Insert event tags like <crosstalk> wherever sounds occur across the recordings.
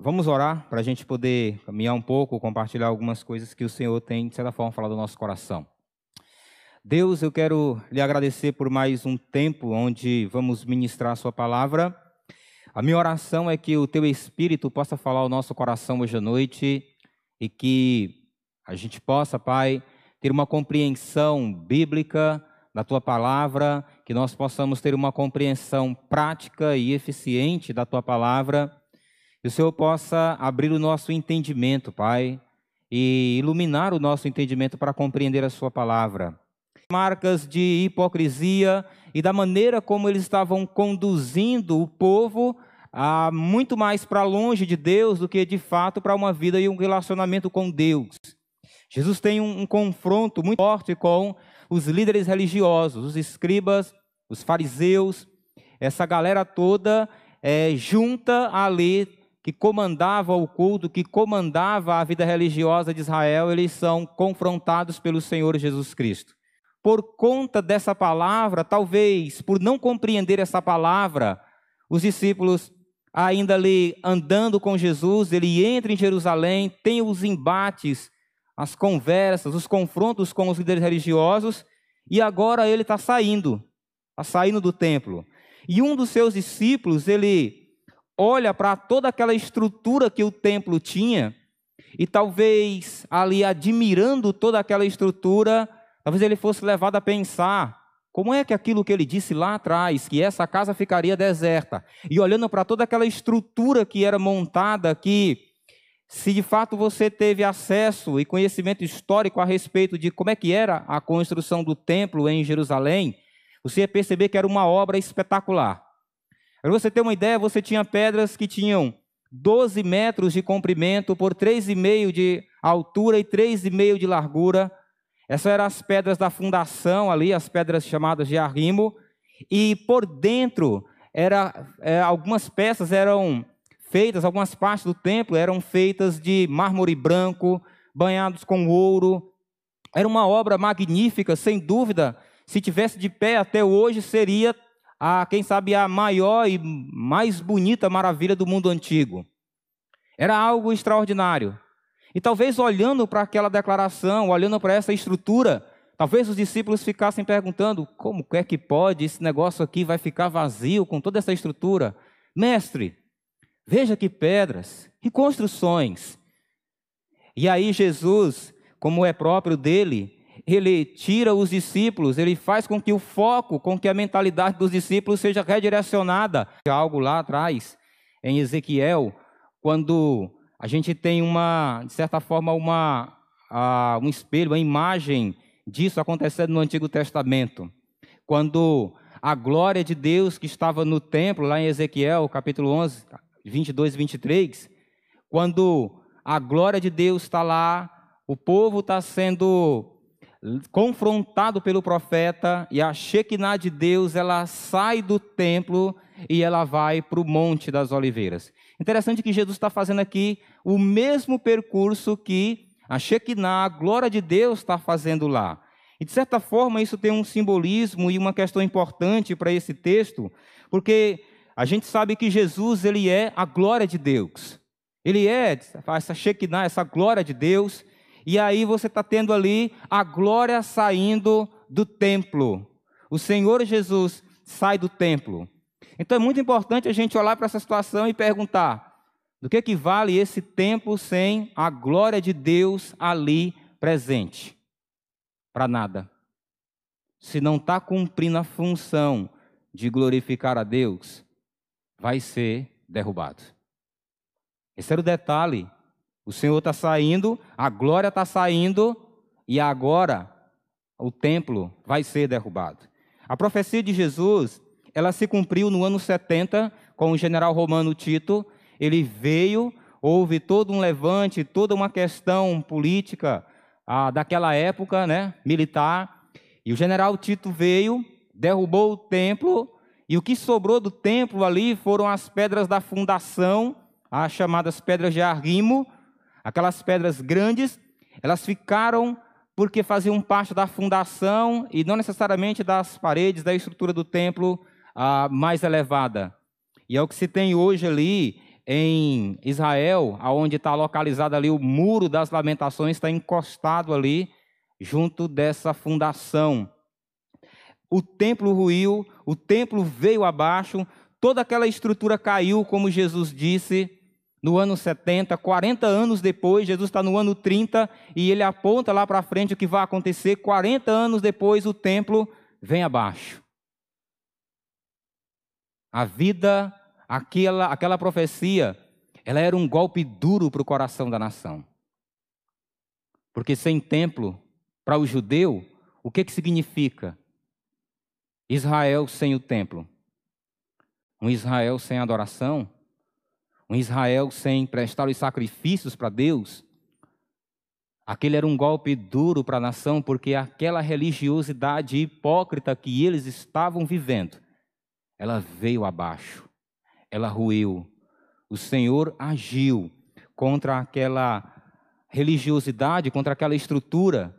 Vamos orar para a gente poder caminhar um pouco, compartilhar algumas coisas que o Senhor tem, de certa forma, falado no nosso coração. Deus, eu quero lhe agradecer por mais um tempo onde vamos ministrar a Sua palavra. A minha oração é que o Teu Espírito possa falar ao nosso coração hoje à noite e que a gente possa, Pai, ter uma compreensão bíblica da Tua palavra, que nós possamos ter uma compreensão prática e eficiente da Tua palavra que o Senhor possa abrir o nosso entendimento, Pai, e iluminar o nosso entendimento para compreender a Sua palavra. Marcas de hipocrisia e da maneira como eles estavam conduzindo o povo a muito mais para longe de Deus do que de fato para uma vida e um relacionamento com Deus. Jesus tem um, um confronto muito forte com os líderes religiosos, os escribas, os fariseus, essa galera toda é, junta ali que comandava o culto, que comandava a vida religiosa de Israel, eles são confrontados pelo Senhor Jesus Cristo. Por conta dessa palavra, talvez por não compreender essa palavra, os discípulos ainda ali andando com Jesus, ele entra em Jerusalém, tem os embates, as conversas, os confrontos com os líderes religiosos, e agora ele está saindo, está saindo do templo. E um dos seus discípulos, ele olha para toda aquela estrutura que o templo tinha, e talvez ali admirando toda aquela estrutura, talvez ele fosse levado a pensar: como é que aquilo que ele disse lá atrás, que essa casa ficaria deserta, e olhando para toda aquela estrutura que era montada aqui, se de fato você teve acesso e conhecimento histórico a respeito de como é que era a construção do templo em Jerusalém, você ia perceber que era uma obra espetacular. Para você ter uma ideia, você tinha pedras que tinham 12 metros de comprimento por 3,5 de altura e 3,5 de largura. Essas eram as pedras da fundação ali, as pedras chamadas de arrimo. E por dentro, era, é, algumas peças eram feitas, algumas partes do templo eram feitas de mármore branco, banhados com ouro. Era uma obra magnífica, sem dúvida. Se tivesse de pé até hoje, seria a, quem sabe, a maior e mais bonita maravilha do mundo antigo. Era algo extraordinário. E talvez olhando para aquela declaração, olhando para essa estrutura, talvez os discípulos ficassem perguntando: como é que pode esse negócio aqui vai ficar vazio com toda essa estrutura? Mestre, veja que pedras, que construções. E aí Jesus, como é próprio dele, ele tira os discípulos, ele faz com que o foco, com que a mentalidade dos discípulos seja redirecionada. Algo lá atrás, em Ezequiel, quando a gente tem uma, de certa forma, uma, uh, um espelho, uma imagem disso acontecendo no Antigo Testamento. Quando a glória de Deus que estava no templo, lá em Ezequiel, capítulo 11, 22 e 23, quando a glória de Deus está lá, o povo está sendo confrontado pelo profeta, e a Shekinah de Deus, ela sai do templo e ela vai para o Monte das Oliveiras. Interessante que Jesus está fazendo aqui o mesmo percurso que a Shekinah, a glória de Deus, está fazendo lá. E de certa forma isso tem um simbolismo e uma questão importante para esse texto, porque a gente sabe que Jesus ele é a glória de Deus. Ele é essa Shekinah, essa glória de Deus, e aí você está tendo ali a glória saindo do templo. O Senhor Jesus sai do templo. Então é muito importante a gente olhar para essa situação e perguntar: do que, que vale esse templo sem a glória de Deus ali presente? Para nada. Se não está cumprindo a função de glorificar a Deus, vai ser derrubado. Esse era o detalhe o Senhor está saindo, a glória está saindo, e agora o templo vai ser derrubado. A profecia de Jesus, ela se cumpriu no ano 70 com o general romano Tito. Ele veio, houve todo um levante, toda uma questão política ah, daquela época, né, militar. E o general Tito veio, derrubou o templo, e o que sobrou do templo ali foram as pedras da fundação, as chamadas pedras de arrimo, Aquelas pedras grandes, elas ficaram porque faziam parte da fundação e não necessariamente das paredes da estrutura do templo ah, mais elevada. E é o que se tem hoje ali em Israel, aonde está localizado ali o muro das lamentações, está encostado ali junto dessa fundação. O templo ruiu, o templo veio abaixo, toda aquela estrutura caiu, como Jesus disse, no ano 70, 40 anos depois, Jesus está no ano 30 e ele aponta lá para frente o que vai acontecer. 40 anos depois, o templo vem abaixo. A vida, aquela, aquela profecia, ela era um golpe duro para o coração da nação. Porque sem templo, para o judeu, o que, que significa? Israel sem o templo. Um Israel sem adoração um Israel sem prestar os sacrifícios para Deus, aquele era um golpe duro para a nação, porque aquela religiosidade hipócrita que eles estavam vivendo, ela veio abaixo, ela ruiu. O Senhor agiu contra aquela religiosidade, contra aquela estrutura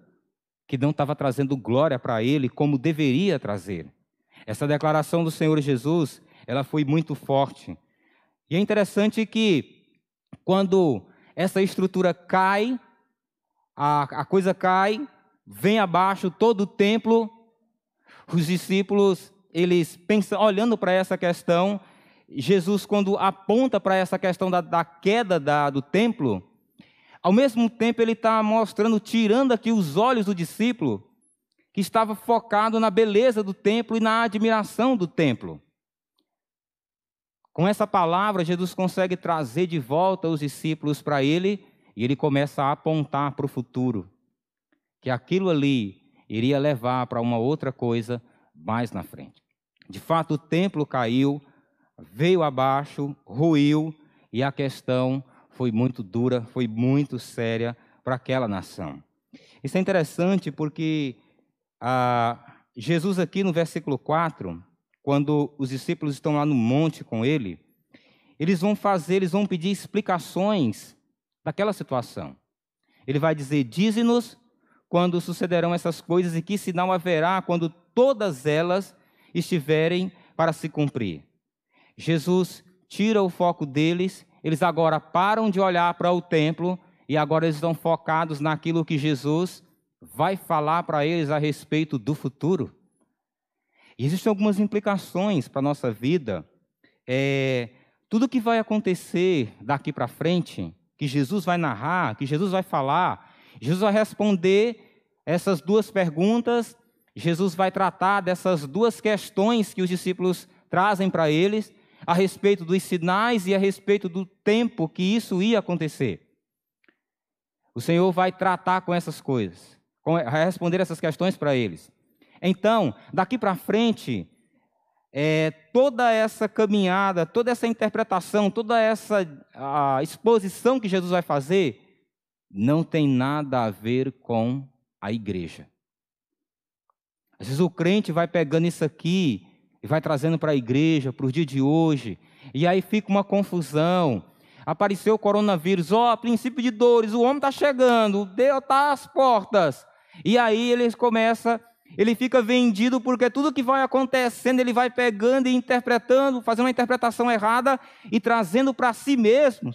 que não estava trazendo glória para ele como deveria trazer. Essa declaração do Senhor Jesus, ela foi muito forte. E é interessante que quando essa estrutura cai, a, a coisa cai, vem abaixo todo o templo, os discípulos, eles pensam, olhando para essa questão, Jesus, quando aponta para essa questão da, da queda da, do templo, ao mesmo tempo ele está mostrando, tirando aqui os olhos do discípulo, que estava focado na beleza do templo e na admiração do templo. Com essa palavra, Jesus consegue trazer de volta os discípulos para ele e ele começa a apontar para o futuro, que aquilo ali iria levar para uma outra coisa mais na frente. De fato, o templo caiu, veio abaixo, ruiu e a questão foi muito dura, foi muito séria para aquela nação. Isso é interessante porque ah, Jesus, aqui no versículo 4, quando os discípulos estão lá no monte com ele, eles vão fazer, eles vão pedir explicações daquela situação. Ele vai dizer: Dize-nos quando sucederão essas coisas e que sinal haverá quando todas elas estiverem para se cumprir. Jesus tira o foco deles, eles agora param de olhar para o templo e agora eles estão focados naquilo que Jesus vai falar para eles a respeito do futuro. Existem algumas implicações para a nossa vida. É, tudo que vai acontecer daqui para frente, que Jesus vai narrar, que Jesus vai falar, Jesus vai responder essas duas perguntas, Jesus vai tratar dessas duas questões que os discípulos trazem para eles, a respeito dos sinais e a respeito do tempo que isso ia acontecer. O Senhor vai tratar com essas coisas, vai responder essas questões para eles. Então, daqui para frente, é, toda essa caminhada, toda essa interpretação, toda essa exposição que Jesus vai fazer, não tem nada a ver com a igreja. Às vezes o crente vai pegando isso aqui e vai trazendo para a igreja, para o dia de hoje, e aí fica uma confusão. Apareceu o coronavírus, ó, oh, princípio de dores, o homem está chegando, Deus está às portas. E aí eles começam ele fica vendido porque tudo que vai acontecendo, ele vai pegando e interpretando, fazendo uma interpretação errada e trazendo para si mesmo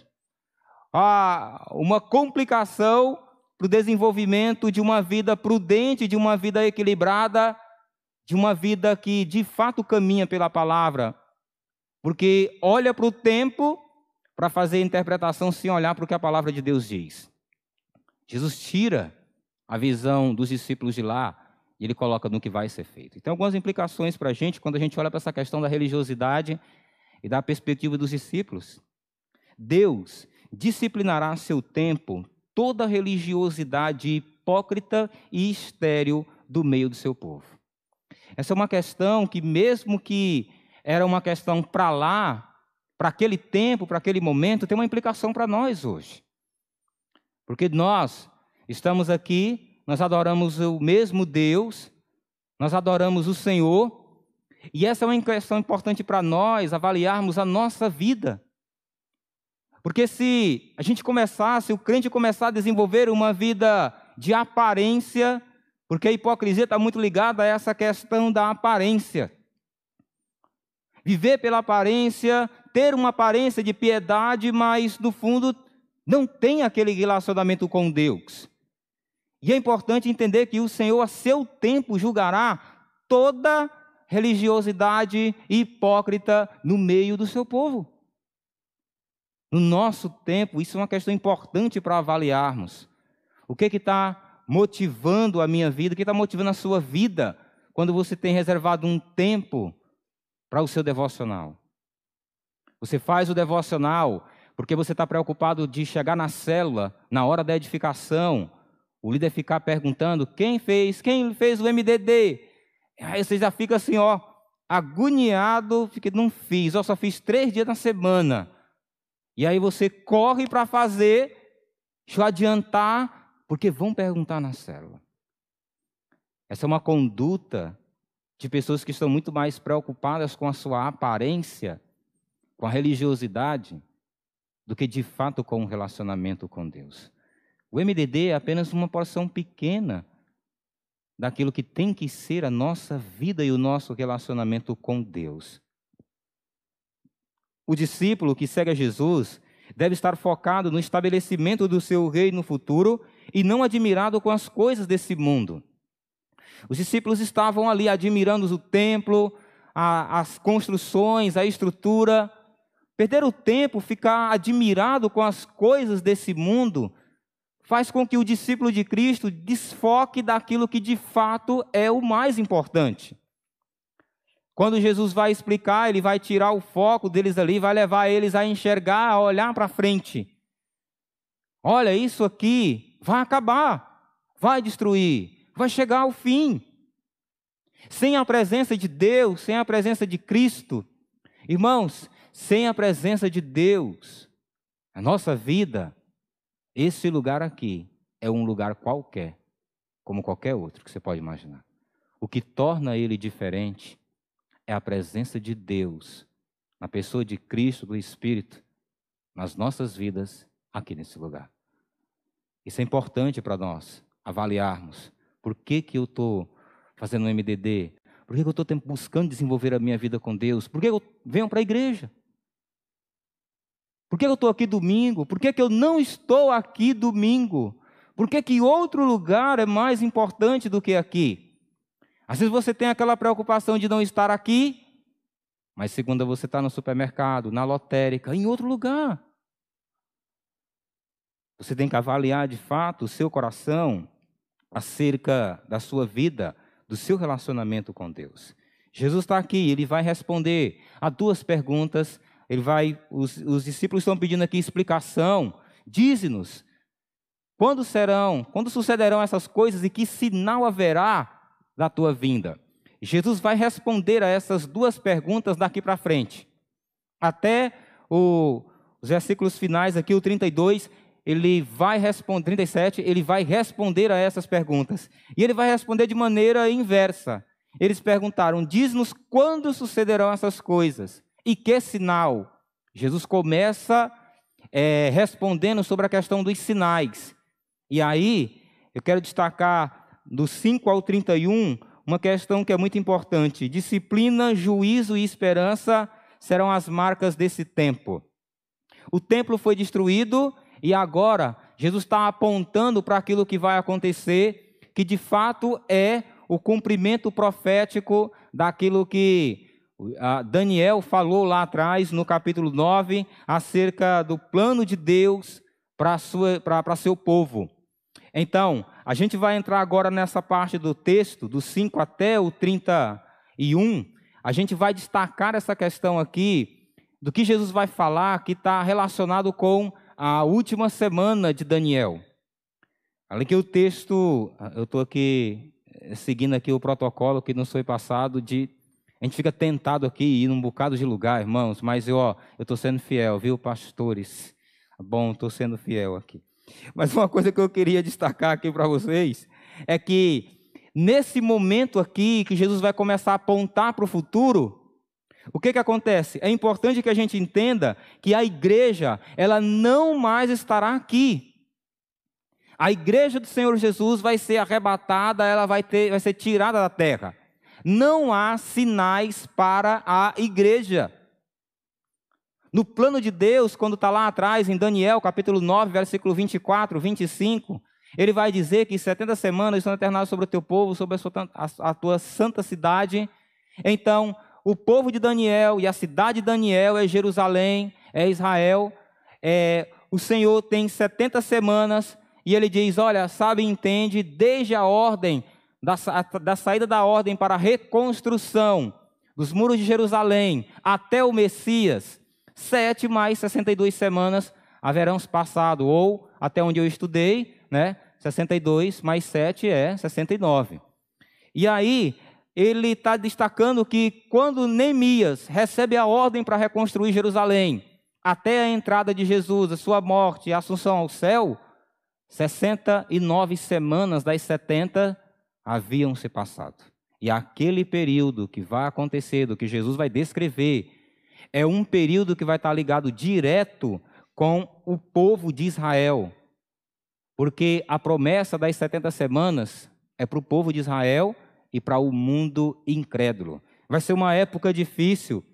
uma complicação para o desenvolvimento de uma vida prudente, de uma vida equilibrada, de uma vida que de fato caminha pela palavra. Porque olha para o tempo para fazer interpretação sem olhar para o que a palavra de Deus diz. Jesus tira a visão dos discípulos de lá e ele coloca no que vai ser feito. Então, algumas implicações para a gente quando a gente olha para essa questão da religiosidade e da perspectiva dos discípulos. Deus disciplinará seu tempo toda religiosidade hipócrita e estéril do meio do seu povo. Essa é uma questão que, mesmo que era uma questão para lá, para aquele tempo, para aquele momento, tem uma implicação para nós hoje. Porque nós estamos aqui nós adoramos o mesmo Deus, nós adoramos o Senhor, e essa é uma questão importante para nós avaliarmos a nossa vida. Porque se a gente começar, se o crente começar a desenvolver uma vida de aparência, porque a hipocrisia está muito ligada a essa questão da aparência. viver pela aparência, ter uma aparência de piedade, mas no fundo não tem aquele relacionamento com Deus. E é importante entender que o Senhor, a seu tempo, julgará toda religiosidade hipócrita no meio do seu povo. No nosso tempo, isso é uma questão importante para avaliarmos. O que está motivando a minha vida, o que está motivando a sua vida, quando você tem reservado um tempo para o seu devocional? Você faz o devocional porque você está preocupado de chegar na célula, na hora da edificação, o líder ficar perguntando quem fez, quem fez o MDD. Aí você já fica assim, ó, agoniado, fica, não fiz, eu só fiz três dias na semana. E aí você corre para fazer, deixa eu adiantar, porque vão perguntar na célula. Essa é uma conduta de pessoas que estão muito mais preocupadas com a sua aparência, com a religiosidade, do que de fato com o relacionamento com Deus. O MDD é apenas uma porção pequena daquilo que tem que ser a nossa vida e o nosso relacionamento com Deus. O discípulo que segue a Jesus deve estar focado no estabelecimento do seu reino no futuro e não admirado com as coisas desse mundo. Os discípulos estavam ali admirando o templo, a, as construções, a estrutura, Perder o tempo, ficar admirado com as coisas desse mundo, faz com que o discípulo de Cristo desfoque daquilo que de fato é o mais importante. Quando Jesus vai explicar, ele vai tirar o foco deles ali, vai levar eles a enxergar, a olhar para frente. Olha, isso aqui vai acabar, vai destruir, vai chegar ao fim. Sem a presença de Deus, sem a presença de Cristo, irmãos, sem a presença de Deus, a nossa vida, esse lugar aqui é um lugar qualquer, como qualquer outro que você pode imaginar. O que torna ele diferente é a presença de Deus, na pessoa de Cristo, do Espírito, nas nossas vidas, aqui nesse lugar. Isso é importante para nós avaliarmos. Por que, que eu estou fazendo um MDD? Por que, que eu estou buscando desenvolver a minha vida com Deus? Por que eu venho para a igreja? Por que eu estou aqui domingo? Por que, que eu não estou aqui domingo? Por que, que outro lugar é mais importante do que aqui? Às vezes você tem aquela preocupação de não estar aqui, mas segunda você está no supermercado, na lotérica, em outro lugar. Você tem que avaliar de fato o seu coração acerca da sua vida, do seu relacionamento com Deus. Jesus está aqui, ele vai responder a duas perguntas ele vai, os, os discípulos estão pedindo aqui explicação. Dize-nos, quando serão, quando sucederão essas coisas e que sinal haverá da tua vinda? Jesus vai responder a essas duas perguntas daqui para frente. Até o, os versículos finais aqui, o 32, ele vai responder, 37, ele vai responder a essas perguntas. E ele vai responder de maneira inversa. Eles perguntaram: Diz-nos quando sucederão essas coisas e que sinal? Jesus começa é, respondendo sobre a questão dos sinais. E aí, eu quero destacar do 5 ao 31 uma questão que é muito importante: disciplina, juízo e esperança serão as marcas desse tempo. O templo foi destruído e agora Jesus está apontando para aquilo que vai acontecer, que de fato é o cumprimento profético daquilo que Daniel falou lá atrás, no capítulo 9, acerca do plano de Deus para seu povo. Então, a gente vai entrar agora nessa parte do texto, do 5 até o 31. A gente vai destacar essa questão aqui, do que Jesus vai falar, que está relacionado com a última semana de Daniel. Além que o texto, eu estou aqui eh, seguindo aqui o protocolo que nos foi passado de a gente fica tentado aqui ir num bocado de lugar, irmãos, mas eu, ó, eu estou sendo fiel, viu, pastores? Bom, estou sendo fiel aqui. Mas uma coisa que eu queria destacar aqui para vocês é que nesse momento aqui que Jesus vai começar a apontar para o futuro, o que, que acontece? É importante que a gente entenda que a igreja, ela não mais estará aqui. A igreja do Senhor Jesus vai ser arrebatada, ela vai, ter, vai ser tirada da terra. Não há sinais para a igreja. No plano de Deus, quando está lá atrás, em Daniel, capítulo 9, versículo 24, 25, ele vai dizer que 70 semanas estão eternadas sobre o teu povo, sobre a, sua, a, a tua santa cidade. Então, o povo de Daniel e a cidade de Daniel é Jerusalém, é Israel. É, o Senhor tem 70 semanas e ele diz: Olha, sabe entende, desde a ordem, da, da saída da ordem para a reconstrução dos muros de Jerusalém até o Messias, sete mais 62 semanas haverão passado, ou até onde eu estudei, né? 62 mais 7 é 69. E aí, ele está destacando que quando Neemias recebe a ordem para reconstruir Jerusalém, até a entrada de Jesus, a sua morte e a assunção ao céu, 69 semanas das 70 haviam se passado. E aquele período que vai acontecer, do que Jesus vai descrever, é um período que vai estar ligado direto com o povo de Israel, porque a promessa das 70 semanas é para o povo de Israel e para o mundo incrédulo. Vai ser uma época difícil,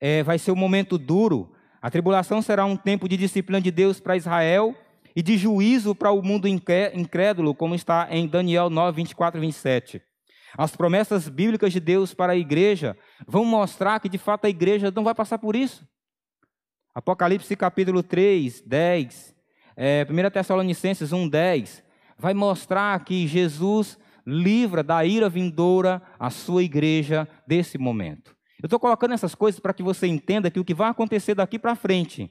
é, vai ser um momento duro. A tribulação será um tempo de disciplina de Deus para Israel e de juízo para o mundo incrédulo, como está em Daniel 9, 24 e 27. As promessas bíblicas de Deus para a igreja vão mostrar que de fato a igreja não vai passar por isso. Apocalipse capítulo 3, 10 é, 1 Tessalonicenses 1,10, vai mostrar que Jesus livra da ira vindoura a sua igreja desse momento. Eu estou colocando essas coisas para que você entenda que o que vai acontecer daqui para frente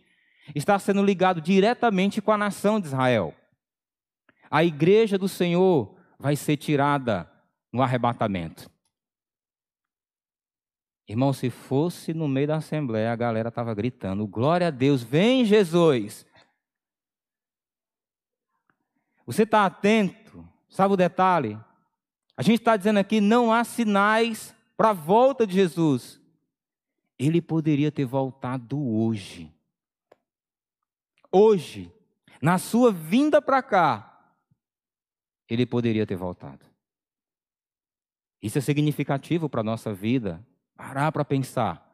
está sendo ligado diretamente com a nação de Israel. A igreja do Senhor vai ser tirada no arrebatamento. Irmão, se fosse no meio da assembleia, a galera estava gritando: Glória a Deus, vem Jesus. Você está atento? Sabe o detalhe? A gente está dizendo aqui: não há sinais para a volta de Jesus. Ele poderia ter voltado hoje. Hoje, na sua vinda para cá, ele poderia ter voltado. Isso é significativo para a nossa vida. Parar para pensar.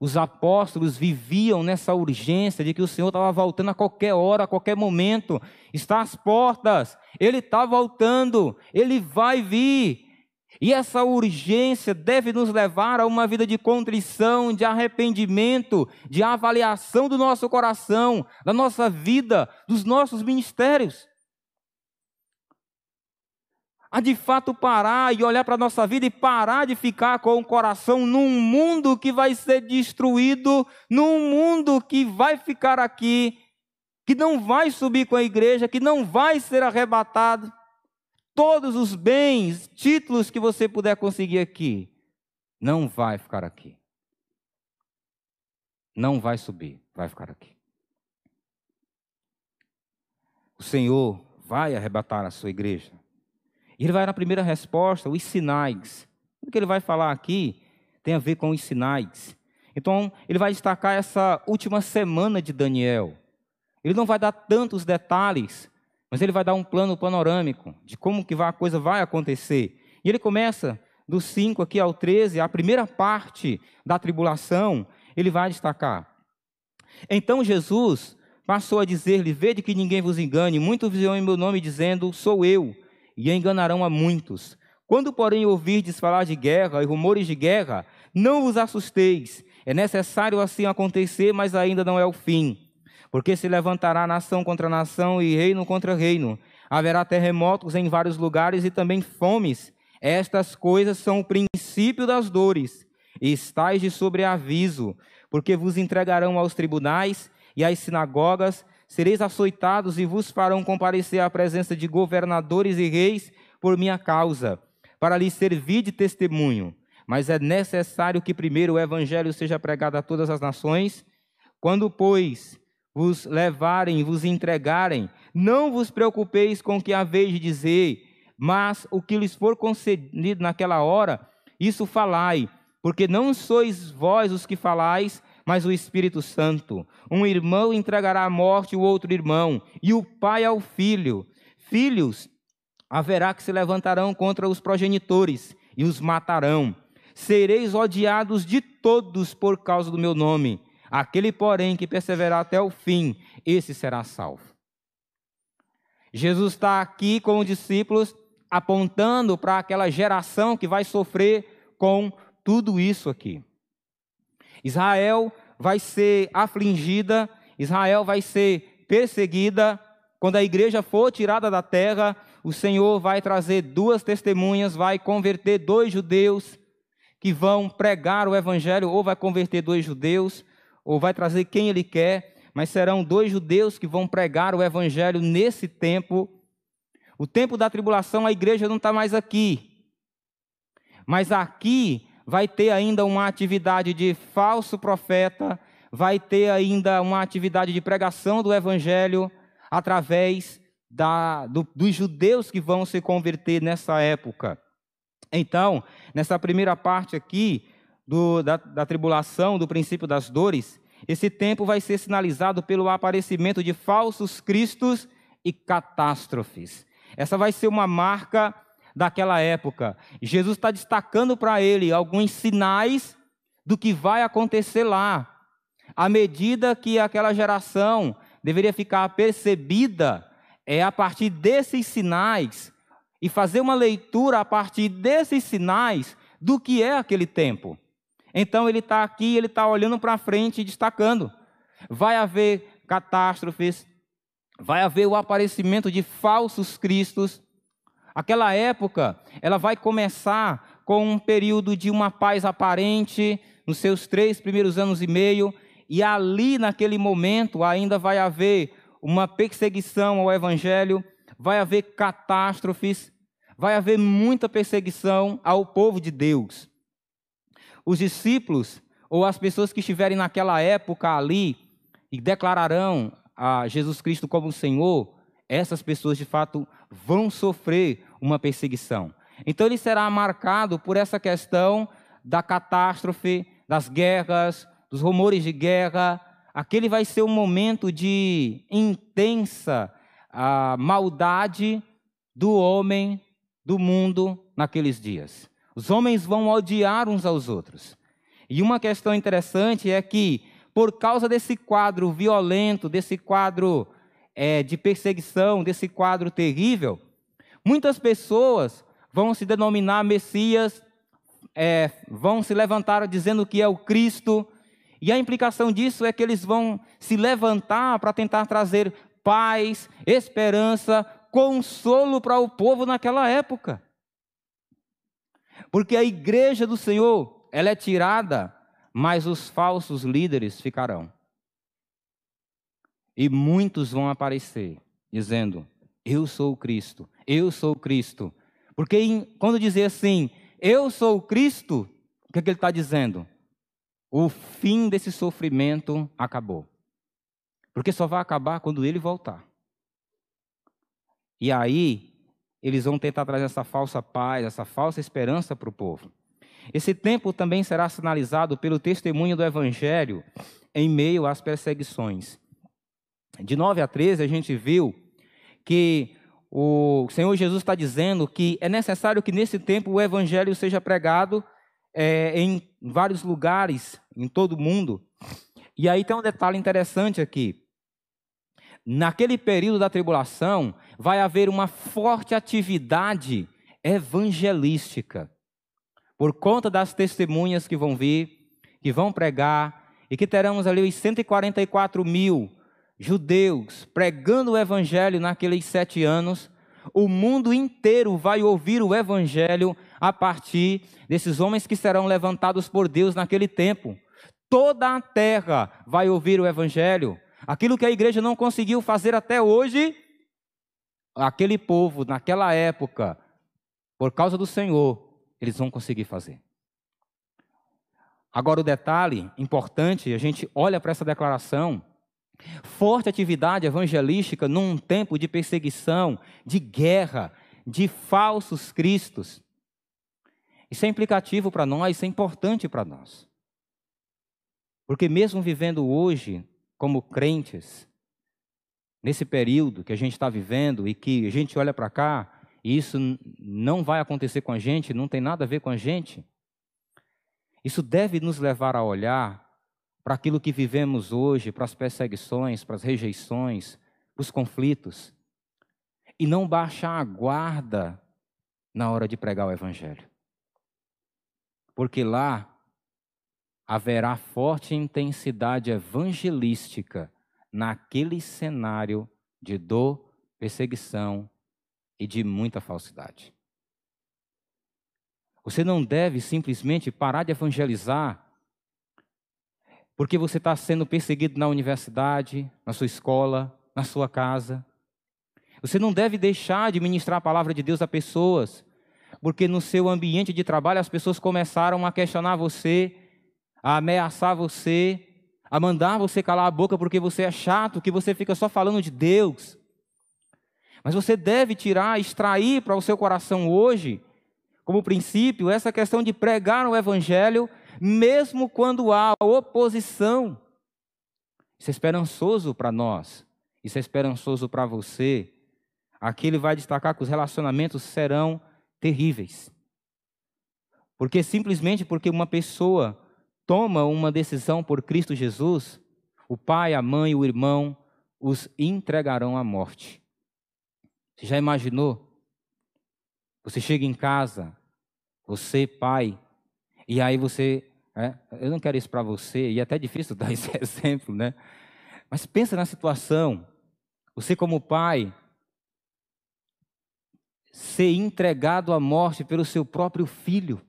Os apóstolos viviam nessa urgência de que o Senhor estava voltando a qualquer hora, a qualquer momento. Está às portas, Ele está voltando, Ele vai vir. E essa urgência deve nos levar a uma vida de contrição, de arrependimento, de avaliação do nosso coração, da nossa vida, dos nossos ministérios a de fato parar e olhar para a nossa vida e parar de ficar com o coração num mundo que vai ser destruído, num mundo que vai ficar aqui, que não vai subir com a igreja, que não vai ser arrebatado. Todos os bens, títulos que você puder conseguir aqui, não vai ficar aqui. Não vai subir, vai ficar aqui. O Senhor vai arrebatar a sua igreja. E ele vai na primeira resposta, os sinais. O que ele vai falar aqui tem a ver com os sinais. Então, ele vai destacar essa última semana de Daniel. Ele não vai dar tantos detalhes, mas ele vai dar um plano panorâmico de como que a coisa vai acontecer. E ele começa do 5 aqui ao 13, a primeira parte da tribulação, ele vai destacar. Então Jesus passou a dizer-lhe: Vede que ninguém vos engane, muitos virão em meu nome dizendo: Sou eu e enganarão a muitos. Quando, porém, ouvirdes falar de guerra e rumores de guerra, não vos assusteis. É necessário assim acontecer, mas ainda não é o fim. Porque se levantará nação contra nação e reino contra reino. Haverá terremotos em vários lugares e também fomes. Estas coisas são o princípio das dores. E estáis de sobreaviso, porque vos entregarão aos tribunais e às sinagogas sereis açoitados e vos farão comparecer à presença de governadores e reis por minha causa, para lhes servir de testemunho. Mas é necessário que primeiro o evangelho seja pregado a todas as nações. Quando, pois, vos levarem, vos entregarem, não vos preocupeis com o que haveis de dizer, mas o que lhes for concedido naquela hora, isso falai, porque não sois vós os que falais, mas o Espírito Santo. Um irmão entregará à morte o outro irmão, e o pai ao filho. Filhos haverá que se levantarão contra os progenitores e os matarão. Sereis odiados de todos por causa do meu nome. Aquele, porém, que perseverar até o fim, esse será salvo. Jesus está aqui com os discípulos, apontando para aquela geração que vai sofrer com tudo isso aqui. Israel vai ser afligida, Israel vai ser perseguida. Quando a igreja for tirada da terra, o Senhor vai trazer duas testemunhas, vai converter dois judeus que vão pregar o evangelho, ou vai converter dois judeus, ou vai trazer quem ele quer, mas serão dois judeus que vão pregar o evangelho nesse tempo. O tempo da tribulação, a igreja não está mais aqui. Mas aqui vai ter ainda uma atividade de falso profeta, vai ter ainda uma atividade de pregação do evangelho através da, do, dos judeus que vão se converter nessa época. Então, nessa primeira parte aqui do, da, da tribulação, do princípio das dores, esse tempo vai ser sinalizado pelo aparecimento de falsos cristos e catástrofes. Essa vai ser uma marca daquela época. Jesus está destacando para ele alguns sinais do que vai acontecer lá. À medida que aquela geração deveria ficar percebida, é a partir desses sinais e fazer uma leitura a partir desses sinais do que é aquele tempo. Então ele está aqui, ele está olhando para frente e destacando. Vai haver catástrofes, vai haver o aparecimento de falsos cristos, Aquela época, ela vai começar com um período de uma paz aparente, nos seus três primeiros anos e meio, e ali, naquele momento, ainda vai haver uma perseguição ao evangelho, vai haver catástrofes, vai haver muita perseguição ao povo de Deus. Os discípulos, ou as pessoas que estiverem naquela época ali, e declararão a Jesus Cristo como Senhor, essas pessoas de fato vão sofrer uma perseguição. Então ele será marcado por essa questão da catástrofe, das guerras, dos rumores de guerra. Aquele vai ser um momento de intensa a maldade do homem, do mundo naqueles dias. Os homens vão odiar uns aos outros. E uma questão interessante é que, por causa desse quadro violento, desse quadro é, de perseguição, desse quadro terrível, Muitas pessoas vão se denominar Messias, é, vão se levantar dizendo que é o Cristo, e a implicação disso é que eles vão se levantar para tentar trazer paz, esperança, consolo para o povo naquela época. Porque a igreja do Senhor, ela é tirada, mas os falsos líderes ficarão. E muitos vão aparecer dizendo: Eu sou o Cristo, eu sou Cristo. Porque quando dizer assim, eu sou Cristo, o que, é que ele está dizendo? O fim desse sofrimento acabou. Porque só vai acabar quando ele voltar. E aí, eles vão tentar trazer essa falsa paz, essa falsa esperança para o povo. Esse tempo também será sinalizado pelo testemunho do Evangelho em meio às perseguições. De 9 a 13, a gente viu que o Senhor Jesus está dizendo que é necessário que nesse tempo o evangelho seja pregado é, em vários lugares, em todo o mundo. E aí tem um detalhe interessante aqui. Naquele período da tribulação, vai haver uma forte atividade evangelística, por conta das testemunhas que vão vir, que vão pregar, e que teremos ali os 144 mil judeus pregando o evangelho naqueles sete anos, o mundo inteiro vai ouvir o evangelho a partir desses homens que serão levantados por Deus naquele tempo. Toda a terra vai ouvir o evangelho. Aquilo que a igreja não conseguiu fazer até hoje, aquele povo, naquela época, por causa do Senhor, eles vão conseguir fazer. Agora, o detalhe importante, a gente olha para essa declaração Forte atividade evangelística num tempo de perseguição, de guerra, de falsos cristos. Isso é implicativo para nós, isso é importante para nós. Porque mesmo vivendo hoje como crentes, nesse período que a gente está vivendo e que a gente olha para cá e isso não vai acontecer com a gente, não tem nada a ver com a gente. Isso deve nos levar a olhar para aquilo que vivemos hoje, para as perseguições, para as rejeições, para os conflitos, e não baixar a guarda na hora de pregar o Evangelho. Porque lá haverá forte intensidade evangelística naquele cenário de dor, perseguição e de muita falsidade. Você não deve simplesmente parar de evangelizar porque você está sendo perseguido na universidade, na sua escola, na sua casa. Você não deve deixar de ministrar a palavra de Deus a pessoas, porque no seu ambiente de trabalho as pessoas começaram a questionar você, a ameaçar você, a mandar você calar a boca porque você é chato, que você fica só falando de Deus. Mas você deve tirar, extrair para o seu coração hoje, como princípio, essa questão de pregar o Evangelho, mesmo quando há oposição. Isso é esperançoso para nós, isso é esperançoso para você. Aqui ele vai destacar que os relacionamentos serão terríveis. Porque simplesmente porque uma pessoa toma uma decisão por Cristo Jesus, o pai, a mãe, o irmão os entregarão à morte. Você já imaginou? Você chega em casa, você, pai, e aí você. É, eu não quero isso para você, e é até difícil <laughs> dar esse exemplo, né? Mas pensa na situação. Você, como pai, ser entregado à morte pelo seu próprio filho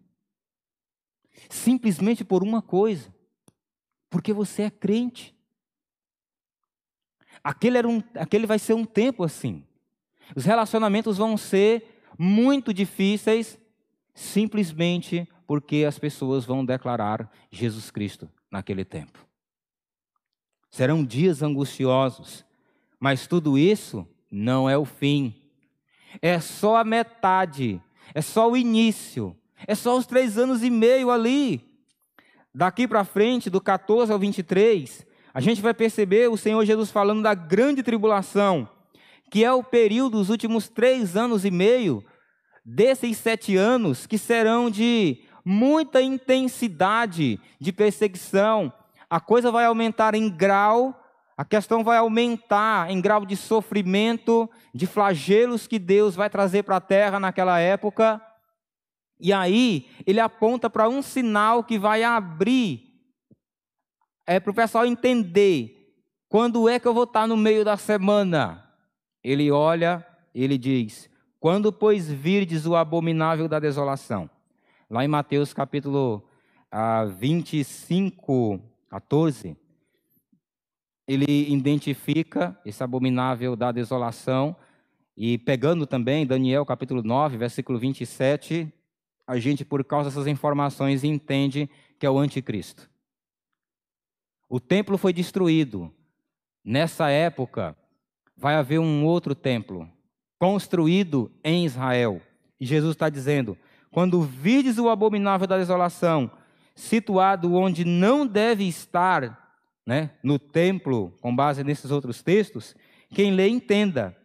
simplesmente por uma coisa: porque você é crente. Aquele, era um, aquele vai ser um tempo assim. Os relacionamentos vão ser muito difíceis, simplesmente porque as pessoas vão declarar Jesus Cristo naquele tempo. Serão dias angustiosos, mas tudo isso não é o fim. É só a metade, é só o início é só os três anos e meio ali. Daqui para frente, do 14 ao 23, a gente vai perceber o Senhor Jesus falando da grande tribulação, que é o período dos últimos três anos e meio, desses sete anos, que serão de muita intensidade de perseguição. A coisa vai aumentar em grau, a questão vai aumentar em grau de sofrimento, de flagelos que Deus vai trazer para a terra naquela época. E aí, ele aponta para um sinal que vai abrir, é, para o pessoal entender quando é que eu vou estar no meio da semana. Ele olha, ele diz: Quando, pois, virdes o abominável da desolação. Lá em Mateus capítulo ah, 25, 14, ele identifica esse abominável da desolação. E pegando também Daniel capítulo 9, versículo 27, a gente, por causa dessas informações, entende que é o anticristo. O templo foi destruído. Nessa época, vai haver um outro templo, construído em Israel. E Jesus está dizendo: quando vides o abominável da desolação, situado onde não deve estar, né, no templo, com base nesses outros textos, quem lê entenda.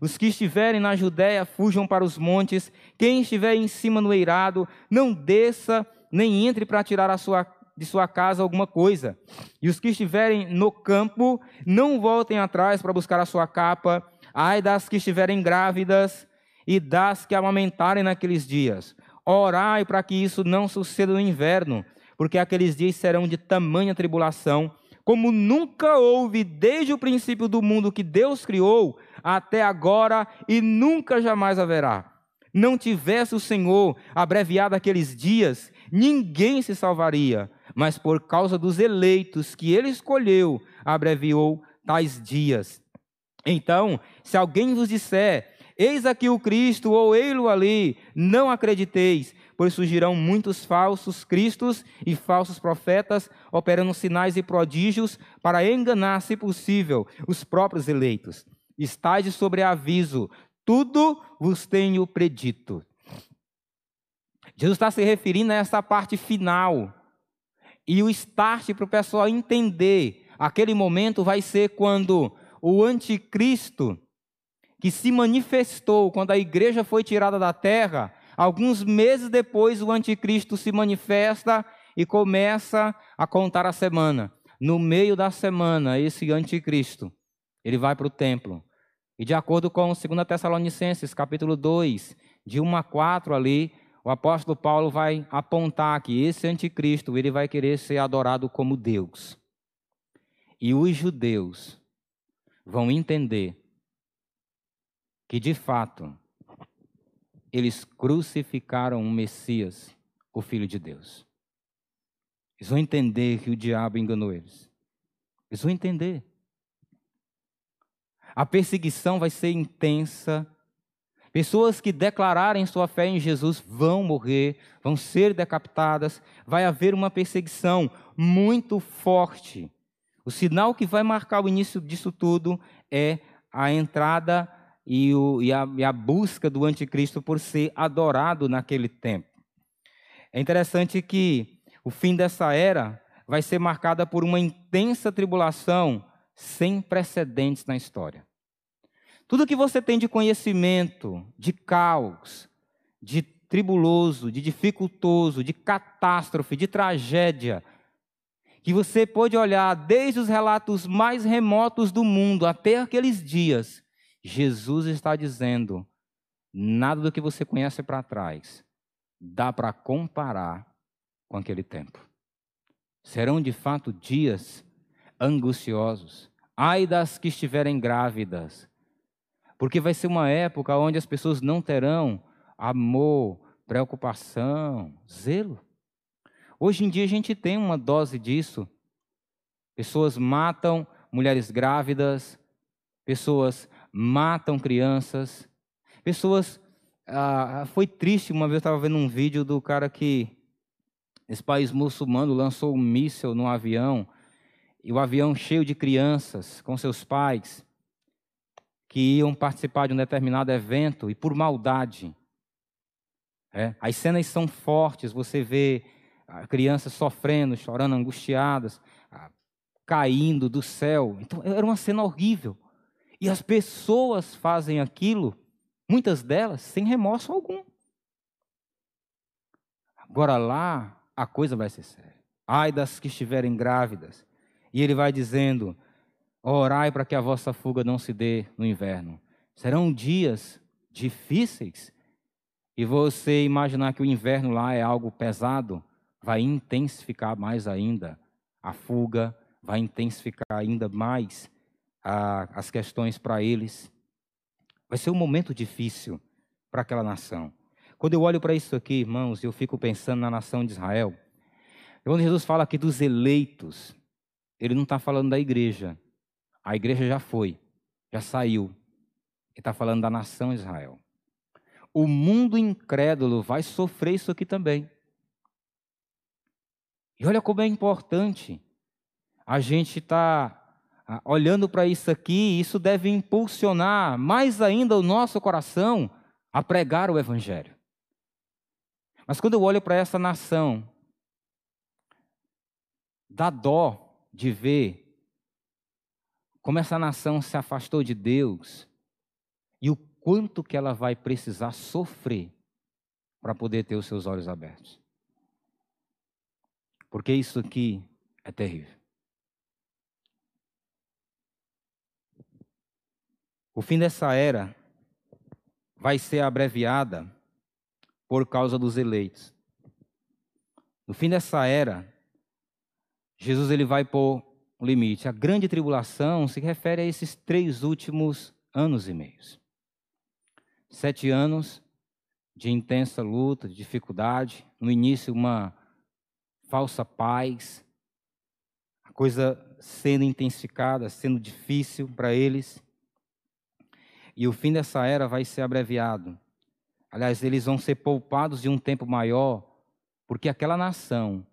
Os que estiverem na Judéia fujam para os montes. Quem estiver em cima no eirado, não desça, nem entre para tirar sua, de sua casa alguma coisa. E os que estiverem no campo, não voltem atrás para buscar a sua capa. Ai das que estiverem grávidas e das que amamentarem naqueles dias. Orai para que isso não suceda no inverno, porque aqueles dias serão de tamanha tribulação, como nunca houve desde o princípio do mundo que Deus criou, até agora e nunca jamais haverá. Não tivesse o Senhor abreviado aqueles dias, ninguém se salvaria, mas por causa dos eleitos que ele escolheu, abreviou tais dias. Então, se alguém vos disser, eis aqui o Cristo, ou ei-lo ali, não acrediteis, pois surgirão muitos falsos cristos e falsos profetas, operando sinais e prodígios para enganar, se possível, os próprios eleitos. Estais sobre aviso, tudo vos tenho predito. Jesus está se referindo a essa parte final. E o start para o pessoal entender. Aquele momento vai ser quando o anticristo, que se manifestou quando a igreja foi tirada da terra, alguns meses depois o anticristo se manifesta e começa a contar a semana. No meio da semana, esse anticristo, ele vai para o templo. E de acordo com 2 Tessalonicenses, capítulo 2, de 1 a 4 ali, o apóstolo Paulo vai apontar que esse anticristo, ele vai querer ser adorado como Deus. E os judeus vão entender que de fato eles crucificaram o Messias, o Filho de Deus. Eles vão entender que o diabo enganou eles. Eles vão entender. A perseguição vai ser intensa. Pessoas que declararem sua fé em Jesus vão morrer, vão ser decapitadas. Vai haver uma perseguição muito forte. O sinal que vai marcar o início disso tudo é a entrada e, o, e, a, e a busca do anticristo por ser adorado naquele tempo. É interessante que o fim dessa era vai ser marcada por uma intensa tribulação sem precedentes na história. Tudo que você tem de conhecimento, de caos, de tribuloso, de dificultoso, de catástrofe, de tragédia, que você pode olhar desde os relatos mais remotos do mundo até aqueles dias, Jesus está dizendo: nada do que você conhece para trás dá para comparar com aquele tempo. Serão de fato dias angustiosos. Ai das que estiverem grávidas, porque vai ser uma época onde as pessoas não terão amor, preocupação, zelo. Hoje em dia a gente tem uma dose disso. Pessoas matam mulheres grávidas, pessoas matam crianças, pessoas. Ah, foi triste, uma vez eu estava vendo um vídeo do cara que, esse país muçulmano, lançou um míssil no avião, e o avião cheio de crianças com seus pais, que iam participar de um determinado evento, e por maldade. É, as cenas são fortes, você vê crianças sofrendo, chorando, angustiadas, caindo do céu. Então, era uma cena horrível. E as pessoas fazem aquilo, muitas delas, sem remorso algum. Agora lá, a coisa vai ser séria. Ai das que estiverem grávidas. E ele vai dizendo: Orai para que a vossa fuga não se dê no inverno. Serão dias difíceis. E você imaginar que o inverno lá é algo pesado, vai intensificar mais ainda a fuga, vai intensificar ainda mais a, as questões para eles. Vai ser um momento difícil para aquela nação. Quando eu olho para isso aqui, irmãos, eu fico pensando na nação de Israel. Quando Jesus fala aqui dos eleitos, ele não está falando da igreja. A igreja já foi, já saiu. Ele está falando da nação Israel. O mundo incrédulo vai sofrer isso aqui também. E olha como é importante a gente estar tá olhando para isso aqui, isso deve impulsionar mais ainda o nosso coração a pregar o Evangelho. Mas quando eu olho para essa nação, dá dó de ver como essa nação se afastou de Deus e o quanto que ela vai precisar sofrer para poder ter os seus olhos abertos. Porque isso aqui é terrível. O fim dessa era vai ser abreviada por causa dos eleitos. No fim dessa era, Jesus ele vai pôr um limite. A grande tribulação se refere a esses três últimos anos e meios. Sete anos de intensa luta, de dificuldade. No início, uma falsa paz, a coisa sendo intensificada, sendo difícil para eles. E o fim dessa era vai ser abreviado. Aliás, eles vão ser poupados de um tempo maior, porque aquela nação,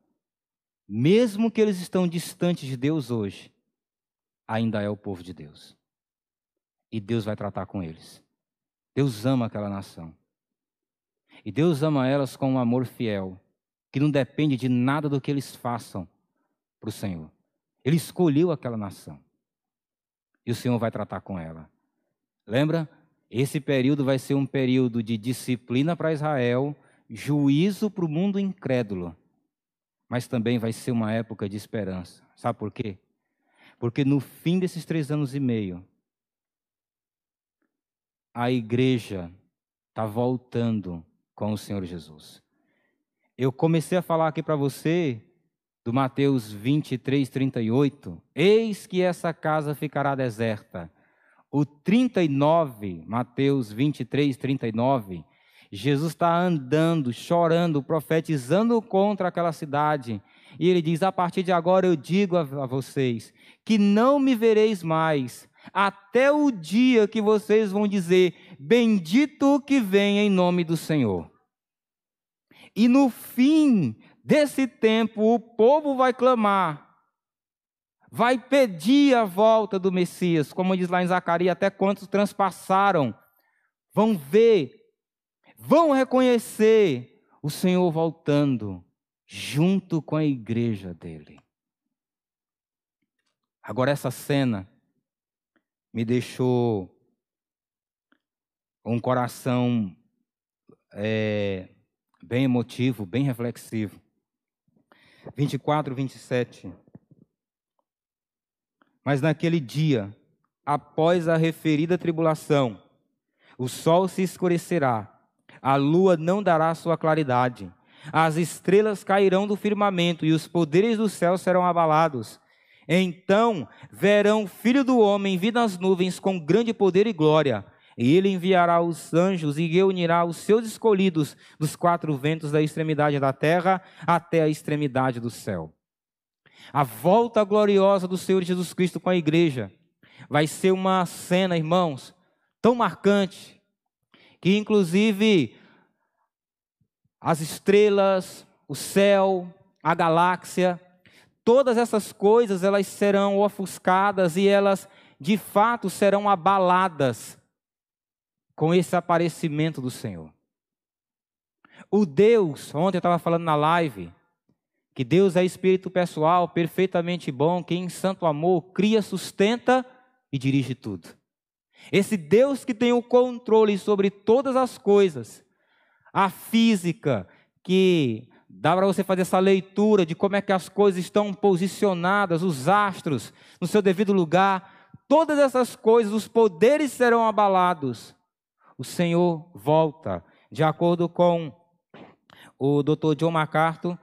mesmo que eles estão distantes de Deus hoje, ainda é o povo de Deus. E Deus vai tratar com eles. Deus ama aquela nação. E Deus ama elas com um amor fiel que não depende de nada do que eles façam para o Senhor. Ele escolheu aquela nação. E o Senhor vai tratar com ela. Lembra? Esse período vai ser um período de disciplina para Israel, juízo para o mundo incrédulo, mas também vai ser uma época de esperança. Sabe por quê? Porque no fim desses três anos e meio, a igreja está voltando com o Senhor Jesus. Eu comecei a falar aqui para você do Mateus 23, 38. Eis que essa casa ficará deserta. O 39, Mateus 23, 39. Jesus está andando, chorando, profetizando contra aquela cidade. E ele diz: A partir de agora eu digo a, a vocês que não me vereis mais, até o dia que vocês vão dizer: Bendito que vem em nome do Senhor. E no fim desse tempo, o povo vai clamar, vai pedir a volta do Messias, como diz lá em Zacarias, até quantos transpassaram, vão ver, vão reconhecer o Senhor voltando junto com a igreja dele. Agora, essa cena me deixou um coração é, bem emotivo, bem reflexivo. 24, 27. Mas naquele dia, após a referida tribulação, o sol se escurecerá, a lua não dará sua claridade, as estrelas cairão do firmamento e os poderes do céu serão abalados. Então verão o Filho do Homem vir nas nuvens com grande poder e glória. E ele enviará os anjos e reunirá os seus escolhidos dos quatro ventos da extremidade da terra até a extremidade do céu. A volta gloriosa do Senhor Jesus Cristo com a igreja vai ser uma cena, irmãos, tão marcante, que inclusive as estrelas, o céu, a galáxia, todas essas coisas elas serão ofuscadas e elas de fato serão abaladas com esse aparecimento do Senhor. O Deus, ontem eu estava falando na live, que Deus é espírito pessoal, perfeitamente bom, que em santo amor cria, sustenta e dirige tudo. Esse Deus que tem o controle sobre todas as coisas, a física, que dá para você fazer essa leitura de como é que as coisas estão posicionadas, os astros no seu devido lugar, todas essas coisas, os poderes serão abalados o Senhor volta. De acordo com o Dr. John MacArthur,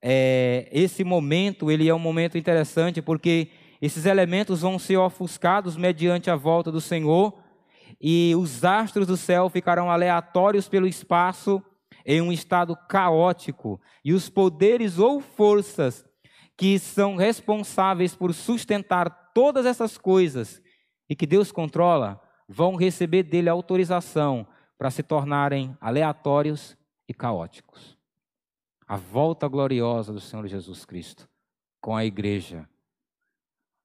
é, esse momento ele é um momento interessante porque esses elementos vão ser ofuscados mediante a volta do Senhor e os astros do céu ficarão aleatórios pelo espaço em um estado caótico e os poderes ou forças que são responsáveis por sustentar todas essas coisas e que Deus controla vão receber dele autorização para se tornarem aleatórios e caóticos. A volta gloriosa do Senhor Jesus Cristo com a igreja.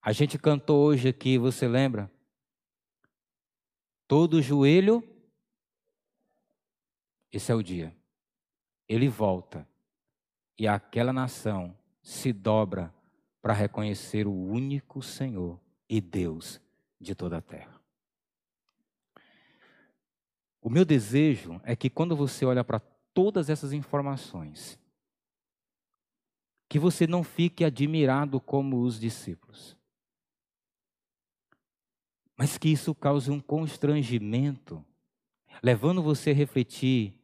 A gente cantou hoje aqui, você lembra? Todo joelho, esse é o dia. Ele volta e aquela nação se dobra para reconhecer o único Senhor e Deus de toda a terra. O meu desejo é que quando você olha para todas essas informações, que você não fique admirado como os discípulos, mas que isso cause um constrangimento, levando você a refletir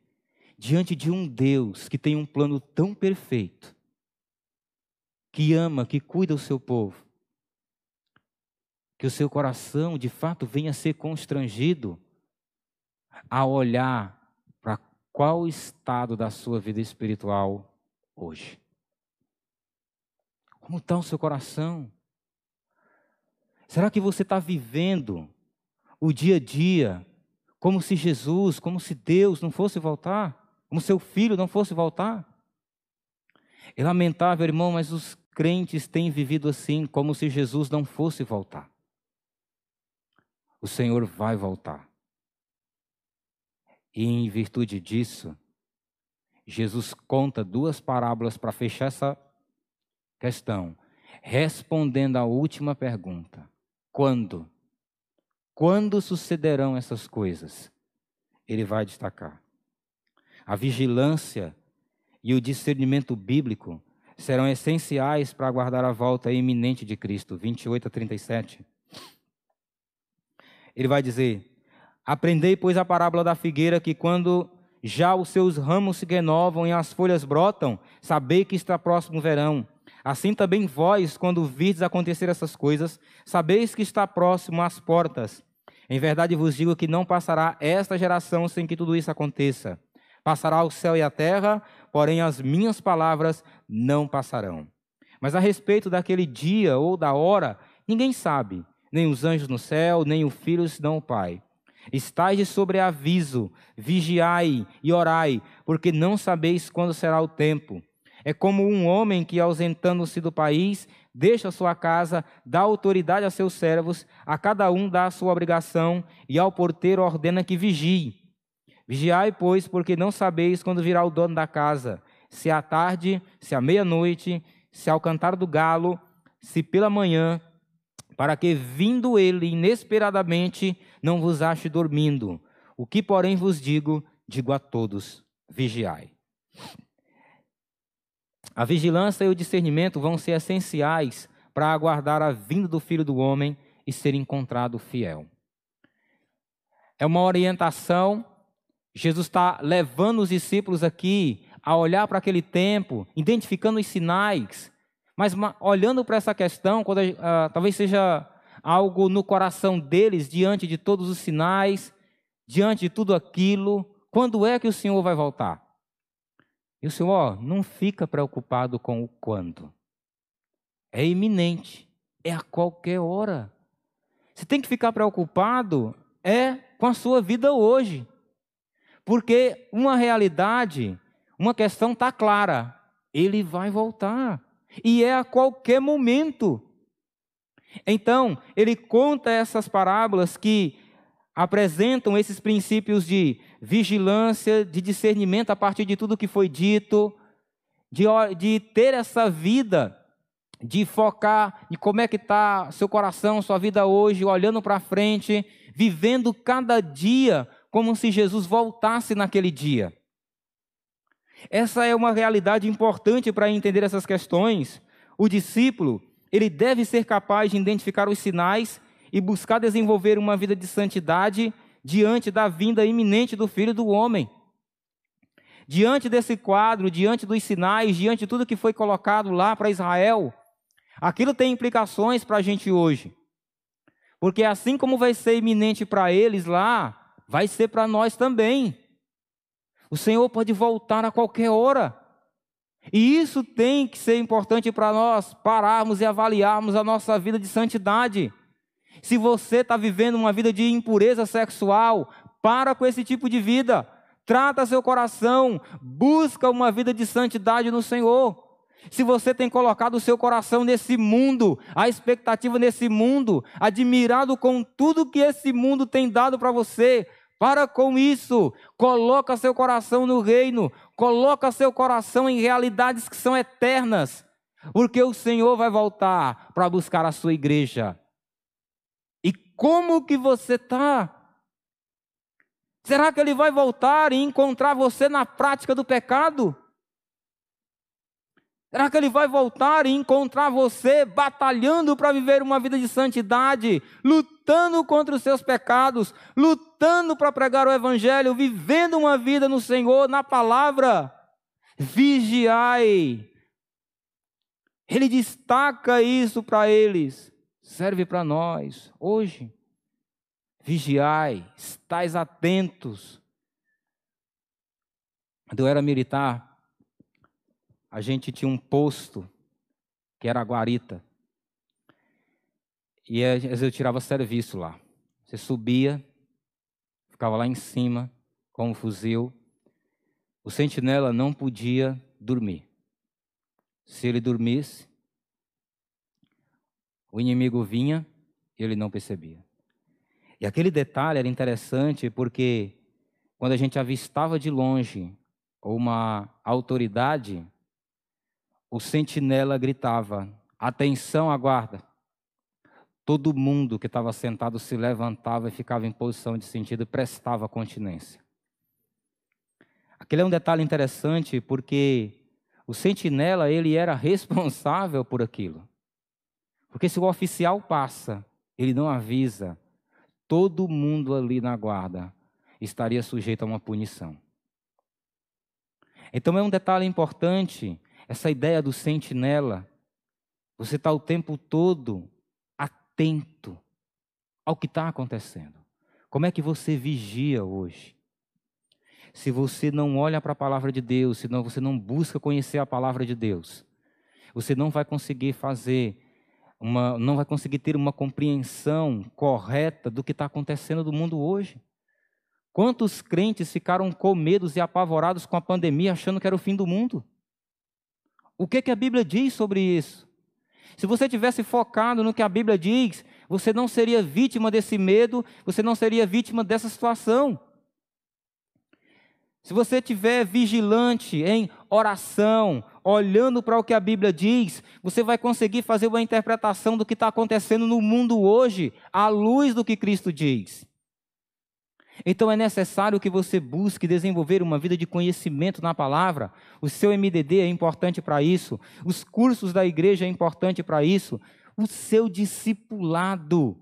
diante de um Deus que tem um plano tão perfeito, que ama, que cuida do seu povo, que o seu coração de fato venha a ser constrangido a olhar para qual o estado da sua vida espiritual hoje. Como está o seu coração? Será que você está vivendo o dia a dia como se Jesus, como se Deus não fosse voltar? Como seu filho não fosse voltar? É lamentável, irmão, mas os crentes têm vivido assim, como se Jesus não fosse voltar. O Senhor vai voltar. E em virtude disso, Jesus conta duas parábolas para fechar essa questão, respondendo à última pergunta: quando? Quando sucederão essas coisas? Ele vai destacar. A vigilância e o discernimento bíblico serão essenciais para aguardar a volta iminente de Cristo. 28 a 37. Ele vai dizer: Aprendei, pois, a parábola da figueira, que quando já os seus ramos se renovam e as folhas brotam, sabei que está próximo o verão. Assim também vós, quando virdes acontecer essas coisas, sabeis que está próximo às portas. Em verdade vos digo que não passará esta geração sem que tudo isso aconteça. Passará o céu e a terra, porém as minhas palavras não passarão. Mas a respeito daquele dia ou da hora, ninguém sabe, nem os anjos no céu, nem o filho, senão o Pai. Estais de sobreaviso, vigiai e orai, porque não sabeis quando será o tempo. É como um homem que, ausentando-se do país, deixa sua casa, dá autoridade a seus servos, a cada um dá a sua obrigação, e ao porteiro ordena que vigie. Vigiai, pois, porque não sabeis quando virá o dono da casa, se à tarde, se à meia-noite, se ao cantar do galo, se pela manhã, para que, vindo ele inesperadamente, não vos ache dormindo. O que, porém, vos digo, digo a todos: vigiai. A vigilância e o discernimento vão ser essenciais para aguardar a vinda do Filho do Homem e ser encontrado fiel. É uma orientação. Jesus está levando os discípulos aqui a olhar para aquele tempo, identificando os sinais, mas olhando para essa questão, quando, uh, talvez seja algo no coração deles diante de todos os sinais, diante de tudo aquilo, quando é que o Senhor vai voltar? E o Senhor não fica preocupado com o quando. É iminente, é a qualquer hora. Você tem que ficar preocupado é com a sua vida hoje. Porque uma realidade, uma questão está clara: ele vai voltar. E é a qualquer momento. Então, ele conta essas parábolas que apresentam esses princípios de vigilância, de discernimento a partir de tudo que foi dito, de, de ter essa vida, de focar em como é que está seu coração, sua vida hoje, olhando para frente, vivendo cada dia como se Jesus voltasse naquele dia. Essa é uma realidade importante para entender essas questões. O discípulo, ele deve ser capaz de identificar os sinais e buscar desenvolver uma vida de santidade diante da vinda iminente do Filho do Homem. Diante desse quadro, diante dos sinais, diante de tudo que foi colocado lá para Israel, aquilo tem implicações para a gente hoje. Porque assim como vai ser iminente para eles lá, vai ser para nós também. O Senhor pode voltar a qualquer hora. E isso tem que ser importante para nós pararmos e avaliarmos a nossa vida de santidade. Se você está vivendo uma vida de impureza sexual, para com esse tipo de vida. Trata seu coração, busca uma vida de santidade no Senhor. Se você tem colocado o seu coração nesse mundo, a expectativa nesse mundo, admirado com tudo que esse mundo tem dado para você, para com isso. Coloca seu coração no reino, coloca seu coração em realidades que são eternas, porque o Senhor vai voltar para buscar a sua igreja. Como que você está? Será que ele vai voltar e encontrar você na prática do pecado? Será que ele vai voltar e encontrar você batalhando para viver uma vida de santidade, lutando contra os seus pecados, lutando para pregar o evangelho, vivendo uma vida no Senhor, na palavra? Vigiai. Ele destaca isso para eles serve para nós hoje. Vigiai, estais atentos. Quando eu era militar, a gente tinha um posto que era a guarita. E eu tirava serviço lá. Você subia, ficava lá em cima com um fuzil. O sentinela não podia dormir. Se ele dormisse, o inimigo vinha e ele não percebia. E aquele detalhe era interessante porque quando a gente avistava de longe uma autoridade, o sentinela gritava: Atenção, aguarda. todo mundo que estava sentado se levantava e ficava em posição de sentido e prestava continência. Aquele é um detalhe interessante porque o sentinela ele era <laughs> responsável por aquilo. Porque se o oficial passa, ele não avisa, todo mundo ali na guarda estaria sujeito a uma punição. Então é um detalhe importante essa ideia do sentinela. Você está o tempo todo atento ao que está acontecendo. Como é que você vigia hoje? Se você não olha para a palavra de Deus, se não, você não busca conhecer a palavra de Deus, você não vai conseguir fazer uma, não vai conseguir ter uma compreensão correta do que está acontecendo no mundo hoje. Quantos crentes ficaram com medo e apavorados com a pandemia, achando que era o fim do mundo? O que, que a Bíblia diz sobre isso? Se você tivesse focado no que a Bíblia diz, você não seria vítima desse medo, você não seria vítima dessa situação. Se você estiver vigilante em oração, olhando para o que a Bíblia diz, você vai conseguir fazer uma interpretação do que está acontecendo no mundo hoje, à luz do que Cristo diz. Então é necessário que você busque desenvolver uma vida de conhecimento na palavra. O seu MDD é importante para isso. Os cursos da igreja é importante para isso. O seu discipulado,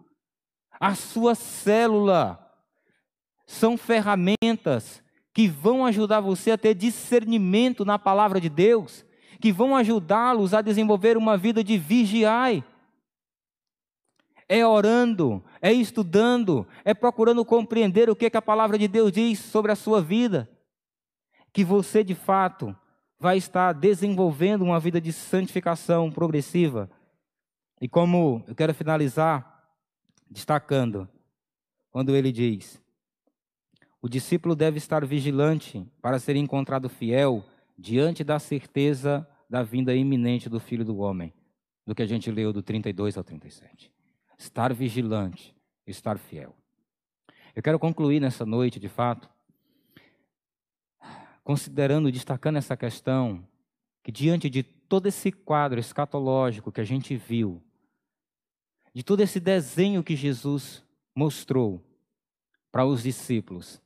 a sua célula são ferramentas que vão ajudar você a ter discernimento na palavra de Deus, que vão ajudá-los a desenvolver uma vida de vigiai é orando, é estudando, é procurando compreender o que, que a palavra de Deus diz sobre a sua vida, que você de fato vai estar desenvolvendo uma vida de santificação progressiva. E como eu quero finalizar destacando, quando ele diz: o discípulo deve estar vigilante para ser encontrado fiel diante da certeza da vinda iminente do Filho do Homem, do que a gente leu do 32 ao 37 estar vigilante, estar fiel. Eu quero concluir nessa noite, de fato, considerando, destacando essa questão, que diante de todo esse quadro escatológico que a gente viu, de todo esse desenho que Jesus mostrou para os discípulos,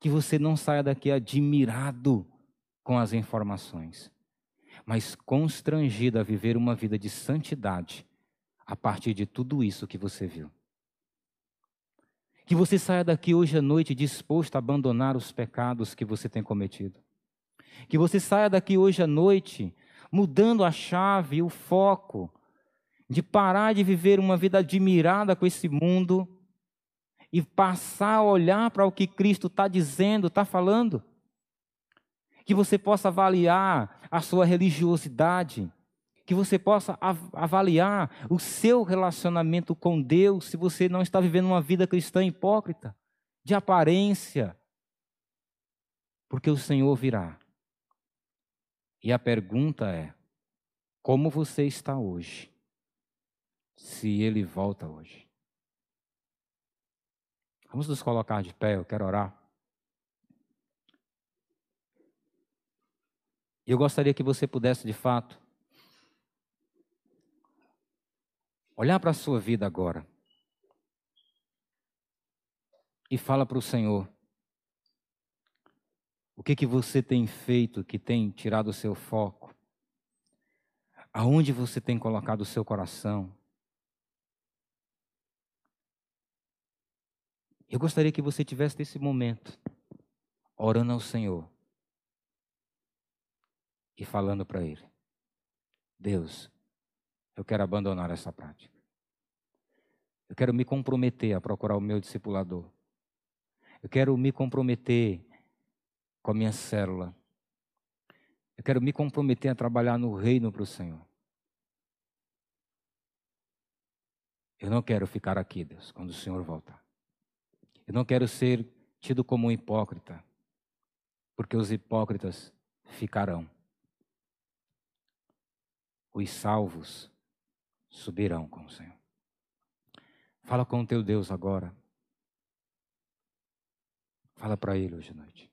que você não saia daqui admirado com as informações, mas constrangido a viver uma vida de santidade a partir de tudo isso que você viu. Que você saia daqui hoje à noite disposto a abandonar os pecados que você tem cometido. Que você saia daqui hoje à noite mudando a chave, o foco, de parar de viver uma vida admirada com esse mundo e passar a olhar para o que Cristo está dizendo, está falando. Que você possa avaliar a sua religiosidade, que você possa avaliar o seu relacionamento com Deus, se você não está vivendo uma vida cristã hipócrita, de aparência. Porque o Senhor virá. E a pergunta é: como você está hoje? Se ele volta hoje. Vamos nos colocar de pé, eu quero orar. Eu gostaria que você pudesse, de fato, olhar para a sua vida agora e fala para o Senhor o que que você tem feito que tem tirado o seu foco? Aonde você tem colocado o seu coração? Eu gostaria que você tivesse esse momento orando ao Senhor e falando para Ele: Deus, eu quero abandonar essa prática. Eu quero me comprometer a procurar o meu discipulador. Eu quero me comprometer com a minha célula. Eu quero me comprometer a trabalhar no reino para o Senhor. Eu não quero ficar aqui, Deus, quando o Senhor voltar. Eu não quero ser tido como um hipócrita, porque os hipócritas ficarão. Os salvos subirão com o Senhor. Fala com o teu Deus agora. Fala para Ele hoje à noite.